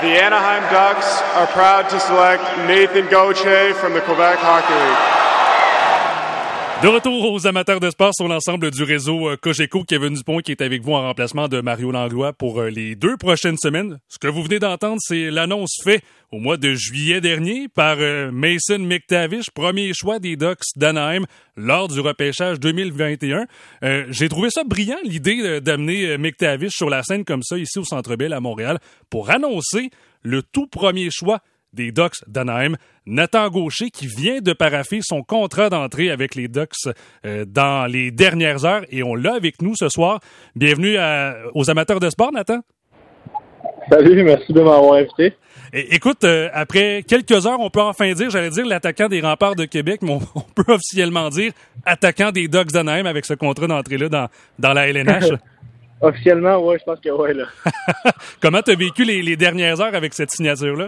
The Anaheim Ducks are proud to select Nathan Gauthier from the Quebec Hockey League. De retour aux amateurs de sport sur l'ensemble du réseau euh, Cogeco, Kevin Dupont qui est avec vous en remplacement de Mario Langlois pour euh, les deux prochaines semaines. Ce que vous venez d'entendre, c'est l'annonce faite au mois de juillet dernier par euh, Mason McTavish, premier choix des Ducks d'Anaheim lors du repêchage 2021. J'ai trouvé ça brillant, l'idée d'amener McTavish sur la scène comme ça ici au Centre Bell à Montréal pour annoncer le tout premier choix des Ducks d'Anaheim, Nathan Gaucher, qui vient de paraffer son contrat d'entrée avec les Ducks euh, dans les dernières heures. Et on l'a avec nous ce soir. Bienvenue aux amateurs de sport, Nathan. Salut, merci de m'avoir invité. écoute, euh, après quelques heures, on peut enfin dire, j'allais dire l'attaquant des remparts de Québec, mais on, peut officiellement dire attaquant des Ducks d'Anaheim avec ce contrat d'entrée-là dans, dans la LNH. officiellement, oui, je pense que oui. Comment tu as vécu les, les dernières heures avec cette signature-là?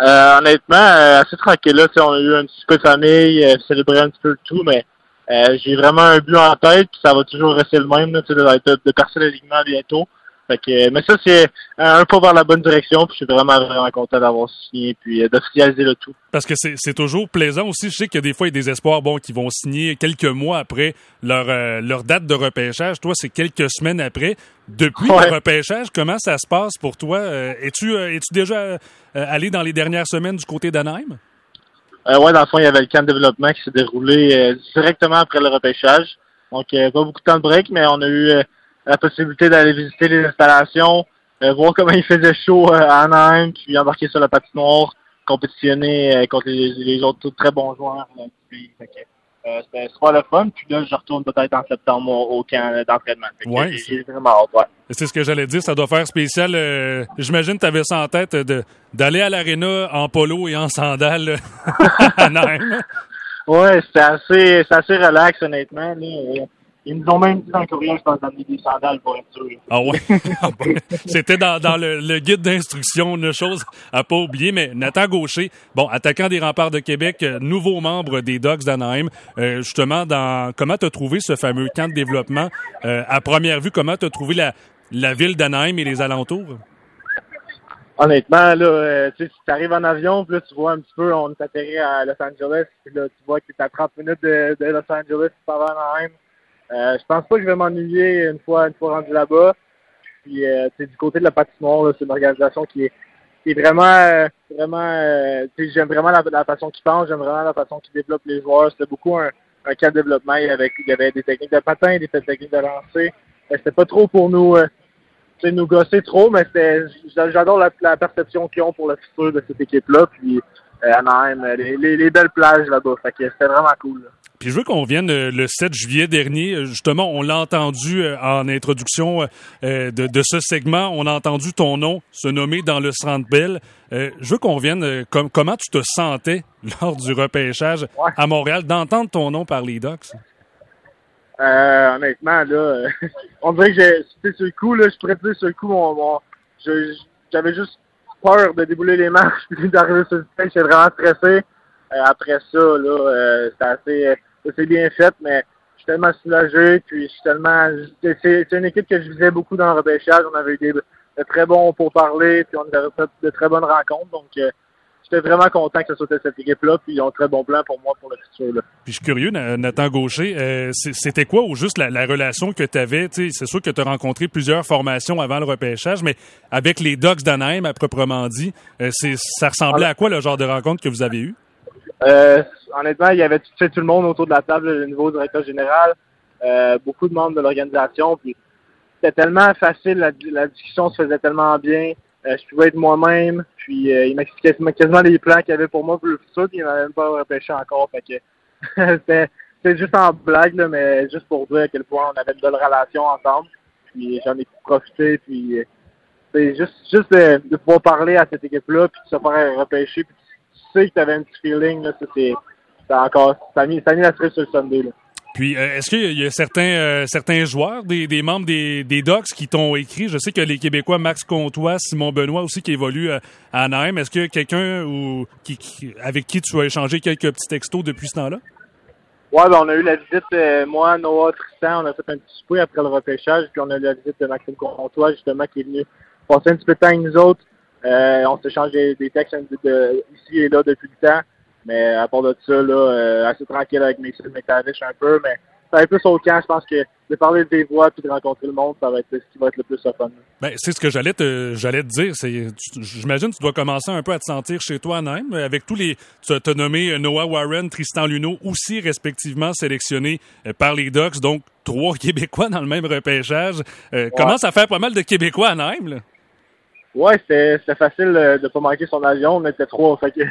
Euh, honnêtement, euh, assez tranquille. Là, on a eu un petit peu de famille, euh, célébrer un petit peu tout, mais euh, j'ai vraiment un but en tête, puis ça va toujours rester le même, là, de, de, de percer l'alignement bientôt. Fait que, mais ça, c'est un pas vers la bonne direction. Puis je suis vraiment, vraiment content d'avoir signé puis d'officialiser le tout. Parce que c'est toujours plaisant aussi. Je sais qu'il y a des fois, il y a des espoirs bon, qui vont signer quelques mois après leur, leur date de repêchage. Toi, c'est quelques semaines après. Depuis le repêchage, comment ça se passe pour toi? Es-tu es -tu déjà euh, aller dans les dernières semaines du côté d'Anaheim? Euh, oui, dans le fond, il y avait le camp de développement qui s'est déroulé euh, directement après le repêchage. Donc, pas beaucoup de temps de break, mais on a eu la possibilité d'aller visiter les installations, voir comment il faisait chaud à Anaheim, puis embarquer sur la patinoire, compétitionner contre les, autres très bons joueurs du euh, c'était super le fun. Puis là, je retourne peut-être en septembre au, camp d'entraînement. Ouais, J'ai vraiment hâte, ouais. C'est ce que j'allais dire. Ça doit faire spécial. Euh, j'imagine que tu avais ça en tête de, d'aller à l'aréna en polo et en sandales à Ouais, c'était assez, assez relax, honnêtement. Là. Ils nous ont même dit dans le courriel, je pense, d'amener des sandales pour être sûr. Ah ouais? Ah C'était dans, dans le, le, guide d'instruction, une chose à pas oublier. Mais Nathan Gaucher, bon, attaquant des remparts de Québec, euh, nouveau membre des Dogs d'Anaheim, euh, justement, dans comment tu as trouvé ce fameux camp de développement? Euh, à première vue, comment tu as trouvé la, la ville d'Anaheim et les alentours? Honnêtement, là, euh, tu sais, si tu arrives en avion, puis là, tu vois un petit peu, on est atterri à Los Angeles, puis là, tu vois que tu à 30 minutes de, de Los Angeles, tu pars à Anaheim. Euh, je pense pas que je vais m'ennuyer une fois une fois rendu là-bas. Puis euh, du côté de la patinoire, c'est une organisation qui est, qui est vraiment euh, vraiment euh, j'aime vraiment la, façon qu'ils pensent, j'aime vraiment la façon qu'ils développent les joueurs. C'était beaucoup un, un cas de développement. Il y, avait, il y avait des techniques de patin, des techniques de lancer. C'était pas trop pour nous nous gosser trop, mais j'adore la, perception qu'ils ont pour le futur de cette équipe-là. Puis Anaheim, les, les, belles plages là-bas. Fait que c'était vraiment cool. Puis je veux qu'on vienne euh, le 7 juillet dernier. Euh, justement, on l'a entendu euh, en introduction de, ce segment. On a entendu ton nom se nommer dans le Centre Bell. Je veux qu'on vienne comment tu te sentais lors du repêchage à Montréal d'entendre ton nom par les Docs. honnêtement, là, on dirait que j'ai, sur le coup, là, je dire sur le coup, j'avais juste peur de débouler les marches puis d'arriver sur le stage. J'étais vraiment stressé. après ça, là, c'était assez c'est bien fait, mais je suis tellement soulagé, puis je suis tellement... C'est une équipe que je visais beaucoup dans le repêchage. On avait eu des, de très bons pour parler, puis on avait fait de très bonnes rencontres, donc... Euh, j'étais vraiment content que ce soit cette équipe-là, puis ils ont un très bon plan pour moi pour le futur. Là. Puis je suis curieux, Nathan Gaucher, euh, c'était quoi ou juste la, relation que tu avais? C'est sûr que tu as rencontré plusieurs formations avant le repêchage, mais avec les Dogs d'Anaheim, à proprement dit, euh, ça ressemblait à quoi le genre de rencontre que vous avez eu? Euh, honnêtement, il y avait tout, tout le monde autour de la table, le nouveau directeur général, beaucoup de membres de l'organisation. Puis c'était tellement facile, la, discussion se faisait tellement bien. Euh, je pouvais être moi-même. Puis euh, il m'expliquait quasiment les plans qu'il avait pour moi pour le futur, puis il m'avait même pas repêché encore. Fait que c'était, juste en blague, là, mais juste pour dire à quel point on avait une belle relation ensemble. Puis j'en ai profité. Puis c'est juste, juste de, pouvoir parler à cette équipe-là, puis de se faire repêcher, puis tu sais que tu avais un petit feeling, là, c'est encore, ça a mis, ça mis la cerise sur le Sunday. Là. Puis, euh, est-ce qu'il y a certains, euh, certains joueurs, des, des membres des, des Docs qui t'ont écrit? Je sais que les Québécois, Max Comtois, Simon Benoît aussi, qui évoluent euh, à Anaheim. Est-ce qu'il y a quelqu'un ou, qui, avec qui tu as échangé quelques petits textos depuis ce temps-là? Ouais, ben, on a eu la visite, moi, Noah, Tristan, on a fait un petit souper après le repêchage, puis on a eu la visite de Maxime Comtois, justement, qui est venu passer un petit peu de temps avec nous autres. on s'échange des, des textes ici et là depuis le temps. Mais à part de ça, là, assez tranquille avec Mason McTavish un peu, mais ça va être plus au camp. Je pense que de parler des voix puis de rencontrer le monde, ça va être ce qui va être le plus fun. Ben, c'est ce que j'allais te, j'allais te dire. C'est, j'imagine que tu dois commencer un peu à te sentir chez toi à Nîmes, avec tous les, tu as nommé Noah Warren, Tristan Luneau, aussi respectivement sélectionnés euh, par les Ducks, donc trois Québécois dans le même repêchage. Euh, Comment ça fait pas mal de Québécois à Nîmes, là? Ouais, c'était, facile euh, de pas manquer son avion. On était trois, fait que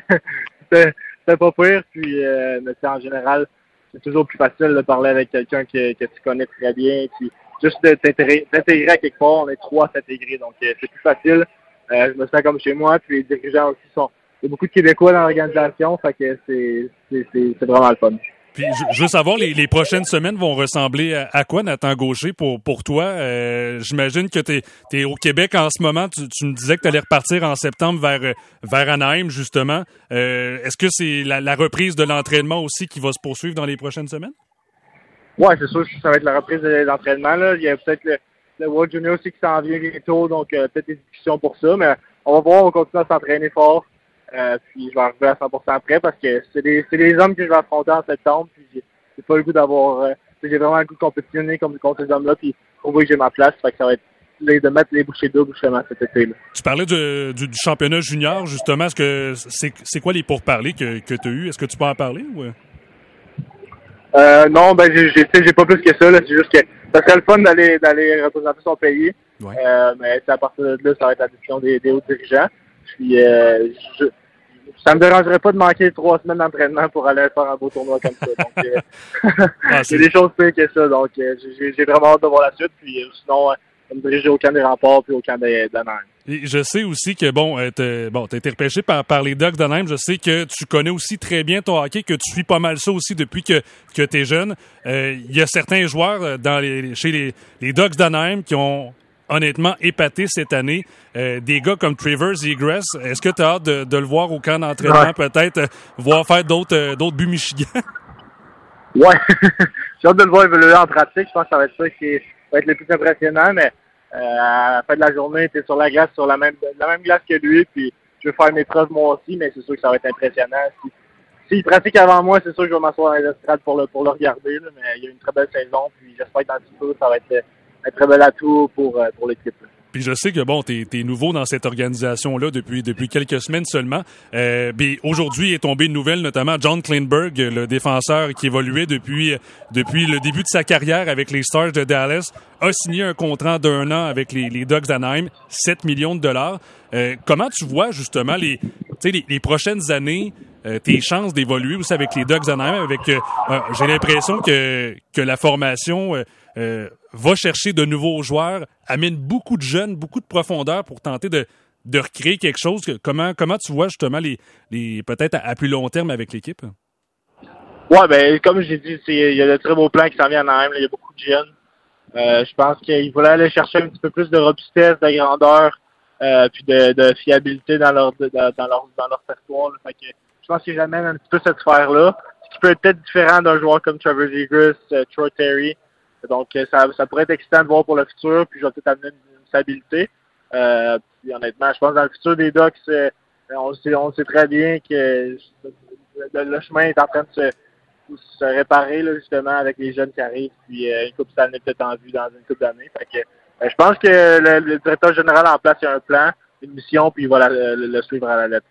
pas pire. Puis, euh, mais en général, c'est toujours plus facile de parler avec quelqu'un que, que, tu connais très bien. Puis juste de t'intégrer à quelque part, on est trois s'intégrer, donc euh, c'est plus facile. Euh, je me sens comme chez moi, puis les dirigeants aussi sont. Il y a beaucoup de Québécois dans l'organisation, fait que c'est vraiment le fun. Puis je veux savoir, les, les, prochaines semaines vont ressembler à, quoi, Nathan Gaucher, pour, pour toi? Euh, J'imagine que tu es, au Québec en ce moment. Tu, tu me disais que tu allais repartir en septembre vers, vers Anaheim, justement. Euh, Est-ce que c'est la, la, reprise de l'entraînement aussi qui va se poursuivre dans les prochaines semaines? Oui, c'est sûr ça va être la reprise de l'entraînement. Il y a peut-être le, le, World Junior aussi qui s'en vient bientôt, donc euh, peut-être des discussions pour ça. Mais on va voir, on va continuer à s'entraîner fort. Euh, puis je vais arriver à 100% après parce que c'est des, des hommes que je vais affronter en septembre. Puis j'ai pas le goût d'avoir. Euh, j'ai vraiment le goût de compétitionner comme, contre ces hommes-là. Puis prouver que j'ai ma place. Fait que ça va être de mettre les bouchées doubles justement cet été. Là. Tu parlais du, du, championnat junior, justement. Est-ce que c'est, c'est quoi les pourparlers que, que tu as eu? Est-ce que tu peux en parler ou? Euh, non, ben j'ai, j'ai, j'ai pas plus que ça. Là. C'est juste que ça serait le fun d'aller, d'aller représenter son pays. Ouais. Euh, mais à partir de là, ça va être la décision des, des hauts dirigeants. Puis euh, je, ça me dérangerait pas de manquer trois semaines d'entraînement pour aller faire un beau tournoi comme ça. Donc, euh, ah, c'est des choses pires que ça. Donc, euh, j'ai vraiment hâte de voir la suite. Puis, euh, sinon, je me diriger au camp des remparts puis au camp des je sais aussi que, bon, tu bon, as été repêché par, par les Ducks d'Anaheim. Je sais que tu connais aussi très bien ton hockey, que tu suis pas mal ça aussi depuis que, que tu es jeune. Il y a certains joueurs dans les, chez les, les Ducks d'Anaheim qui ont honnêtement épaté cette année. Euh, des gars comme Trevor Egress, est-ce que tu as hâte de, le voir au camp d'entraînement, peut-être euh, voir faire d'autres euh, d'autres buts Michigan? Ouais, j'ai hâte de le voir évoluer en pratique. Je pense que ça va être ça qui va être le plus impressionnant, mais à la fin de la journée, tu es sur la glace, sur la même, la même glace que lui, puis je vais faire mes preuves moi aussi, mais c'est sûr que ça va être impressionnant. S'il pratique avant moi, c'est sûr que je vais m'asseoir dans les pour le, pour le regarder, mais il y a une très belle saison, puis j'espère que dans le futur, ça va être un très bel atout pour, euh, pour l'équipe. Puis je sais que bon, t'es es nouveau dans cette organisation-là depuis depuis quelques semaines seulement. Euh, aujourd'hui est tombé une nouvelle, notamment John Kleinberg, le défenseur qui évoluait depuis depuis le début de sa carrière avec les Stars de Dallas, a signé un contrat d'un an avec les, les Ducks d'Anaheim, 7 millions de dollars. Euh, comment tu vois justement les, les, les prochaines années? Euh, tes chances d'évoluer aussi avec les Ducks d'Anaheim avec euh, j'ai l'impression que que la formation va chercher de nouveaux joueurs, amène beaucoup de jeunes, beaucoup de profondeur pour tenter de, de recréer quelque chose. Comment, comment tu vois justement les, les peut-être à, plus long terme avec l'équipe? Ouais, ben comme j'ai dit, il y a de très beaux plans qui s'en viennent en même. Il y a beaucoup de jeunes. Euh, je pense qu'ils voulaient aller chercher un petit peu plus de robustesse, de grandeur, euh, puis de, fiabilité dans leur dans leur dans leur territoire. Fait que pense qu'ils amènent un petit peu cette sphère-là. Ce qui peut être différent d'un joueur comme Trevor Zegers, euh, Troy Terry, donc, euh, ça, ça pourrait être excitant de voir pour le futur, puis je vais peut-être amener une, stabilité. Euh, puis honnêtement, je pense que dans le futur des Ducks, euh, on, sait, on sait très bien que le, chemin est en train de se, réparer justement avec les jeunes qui arrivent, puis euh, une coupe d'année peut-être en vue dans une coupe d'année. Que, je pense que le, directeur général en place a un plan, une mission, puis il va le suivre à la lettre.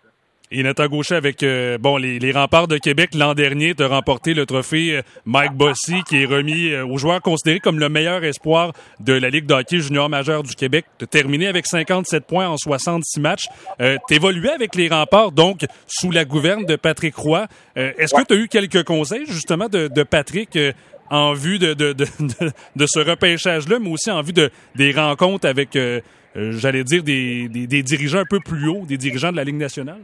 Et Nathan Gaucher avec euh, bon les, les, remparts de Québec l'an dernier de remporté le trophée euh, Mike Bossy qui est remis euh, aux joueurs considérés comme le meilleur espoir de la Ligue d'hockey junior majeur du Québec. De terminer avec 57 points en 66 matchs. Euh, T'évoluais avec les remparts donc sous la gouverne de Patrick Roy. Est-ce que tu as eu quelques conseils justement de, de Patrick en vue de, de, de, de ce repêchage-là, mais aussi en vue de, des rencontres avec, j'allais dire, des, des, des dirigeants un peu plus hauts, des dirigeants de la Ligue nationale?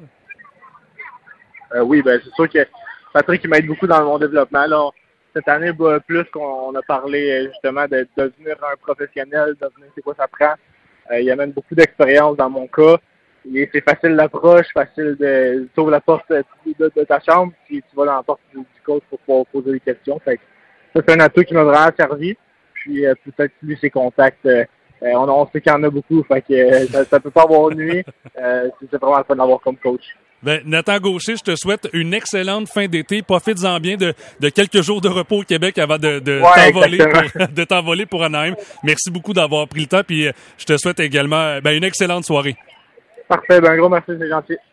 Euh, oui, ben c'est sûr que Patrick m'aide beaucoup dans mon développement. Là. Cette année, bah, plus qu'on a parlé euh, justement de, devenir un professionnel, de devenir c'est quoi ça prend. Euh, il amène beaucoup d'expérience dans mon cas. C'est facile l'approche, facile de tu ouvres la porte de, ta chambre, puis tu vas dans la porte du, coach pour pouvoir poser des questions. Fait ça, c'est un atout qui m'a vraiment servi. Puis peut-être plus ses contacts on, on, sait qu'il y en a beaucoup, fait que ça, ça peut pas avoir nuit. c'est vraiment le fun d'avoir comme coach. Ben, Nathan Gaucher, je te souhaite une excellente fin d'été. Profites-en bien de, de, quelques jours de repos au Québec avant de, de t'envoler pour, de t'envoler pour Anaheim. Merci beaucoup d'avoir pris le temps. Puis je te souhaite également ben, une excellente soirée. Parfait. Ben, un gros merci, c'est gentil.